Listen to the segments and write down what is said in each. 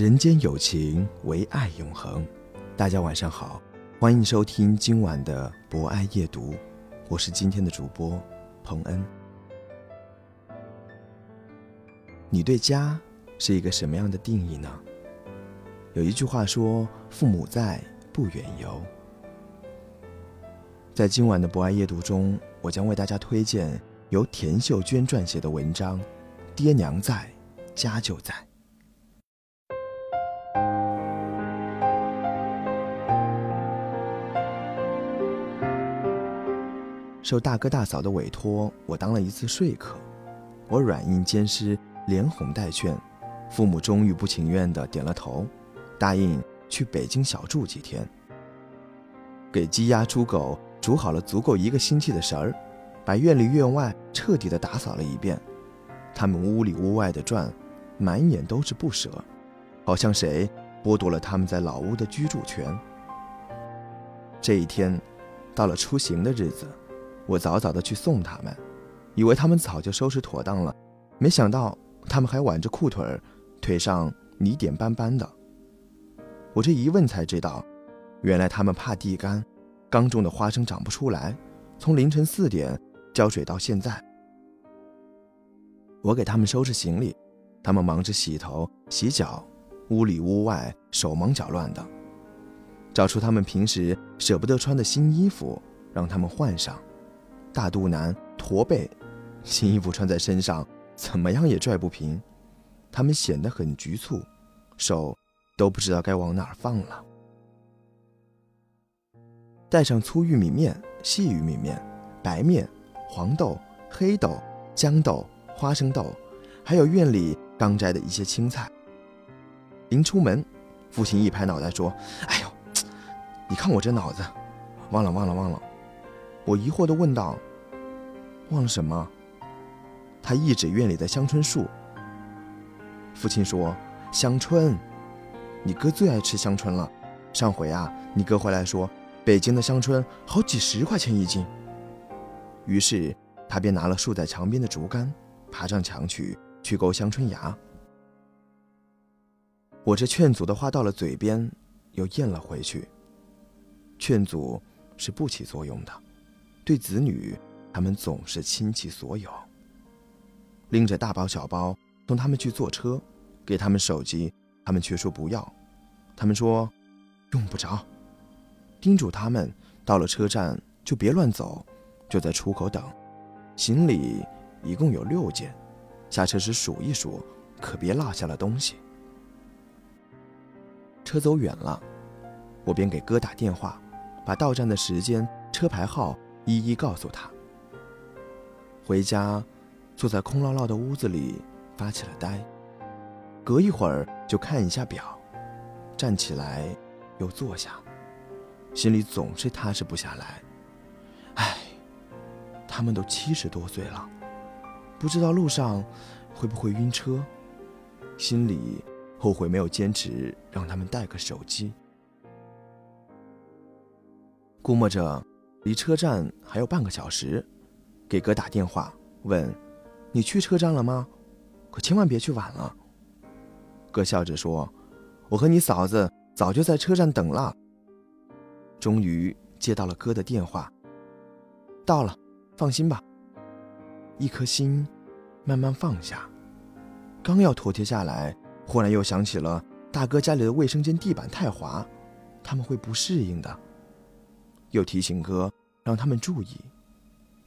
人间有情，唯爱永恒。大家晚上好，欢迎收听今晚的博爱夜读，我是今天的主播彭恩。你对家是一个什么样的定义呢？有一句话说：“父母在，不远游。”在今晚的博爱夜读中，我将为大家推荐由田秀娟撰写的文章《爹娘在，家就在》。受大哥大嫂的委托，我当了一次说客。我软硬兼施，连哄带劝，父母终于不情愿地点了头，答应去北京小住几天。给鸡鸭猪狗煮好了足够一个星期的食儿，把院里院外彻底的打扫了一遍。他们屋里屋外的转，满眼都是不舍，好像谁剥夺了他们在老屋的居住权。这一天，到了出行的日子。我早早的去送他们，以为他们早就收拾妥当了，没想到他们还挽着裤腿儿，腿上泥点斑斑的。我这一问才知道，原来他们怕地干，刚种的花生长不出来，从凌晨四点浇水到现在。我给他们收拾行李，他们忙着洗头洗脚，屋里屋外手忙脚乱的，找出他们平时舍不得穿的新衣服，让他们换上。大肚腩、驼背，新衣服穿在身上，怎么样也拽不平。他们显得很局促，手都不知道该往哪儿放了。带上粗玉米面、细玉米面、白面、黄豆、黑豆、豇豆、花生豆，还有院里刚摘的一些青菜。临出门，父亲一拍脑袋说：“哎呦，你看我这脑子，忘了，忘了，忘了。”我疑惑地问道：“忘了什么？”他一指院里的香椿树。父亲说：“香椿，你哥最爱吃香椿了。上回啊，你哥回来说，北京的香椿好几十块钱一斤。”于是他便拿了竖在墙边的竹竿，爬上墙去去勾香椿芽。我这劝阻的话到了嘴边，又咽了回去。劝阻是不起作用的。对子女，他们总是倾其所有，拎着大包小包送他们去坐车，给他们手机，他们却说不要。他们说用不着，叮嘱他们到了车站就别乱走，就在出口等。行李一共有六件，下车时数一数，可别落下了东西。车走远了，我便给哥打电话，把到站的时间、车牌号。一一告诉他。回家，坐在空落落的屋子里发起了呆。隔一会儿就看一下表，站起来又坐下，心里总是踏实不下来。唉，他们都七十多岁了，不知道路上会不会晕车，心里后悔没有坚持让他们带个手机。估摸着。离车站还有半个小时，给哥打电话问：“你去车站了吗？可千万别去晚了。”哥笑着说：“我和你嫂子早就在车站等了。”终于接到了哥的电话，到了，放心吧。一颗心慢慢放下，刚要妥帖下来，忽然又想起了大哥家里的卫生间地板太滑，他们会不适应的。又提醒哥让他们注意，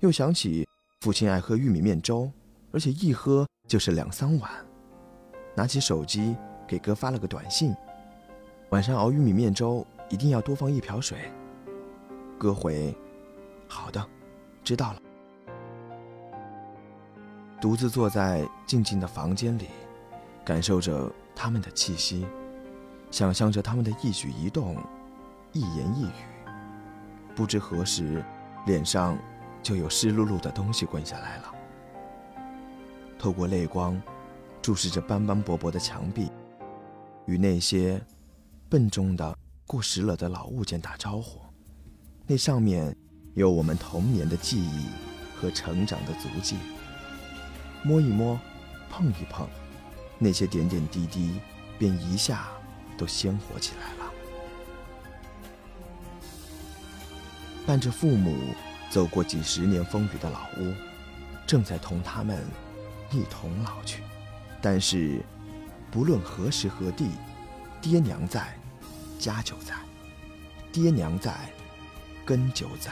又想起父亲爱喝玉米面粥，而且一喝就是两三碗。拿起手机给哥发了个短信：“晚上熬玉米面粥，一定要多放一瓢水。”哥回：“好的，知道了。”独自坐在静静的房间里，感受着他们的气息，想象着他们的一举一动、一言一语。不知何时，脸上就有湿漉漉的东西滚下来了。透过泪光，注视着斑斑驳驳的墙壁，与那些笨重的、过时了的老物件打招呼。那上面有我们童年的记忆和成长的足迹。摸一摸，碰一碰，那些点点滴滴便一下都鲜活起来了。伴着父母走过几十年风雨的老屋，正在同他们。一同老去，但是，不论何时何地，爹娘在，家就在；爹娘在，根就在。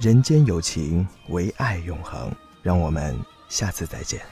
人间有情，唯爱永恒。让我们下次再见。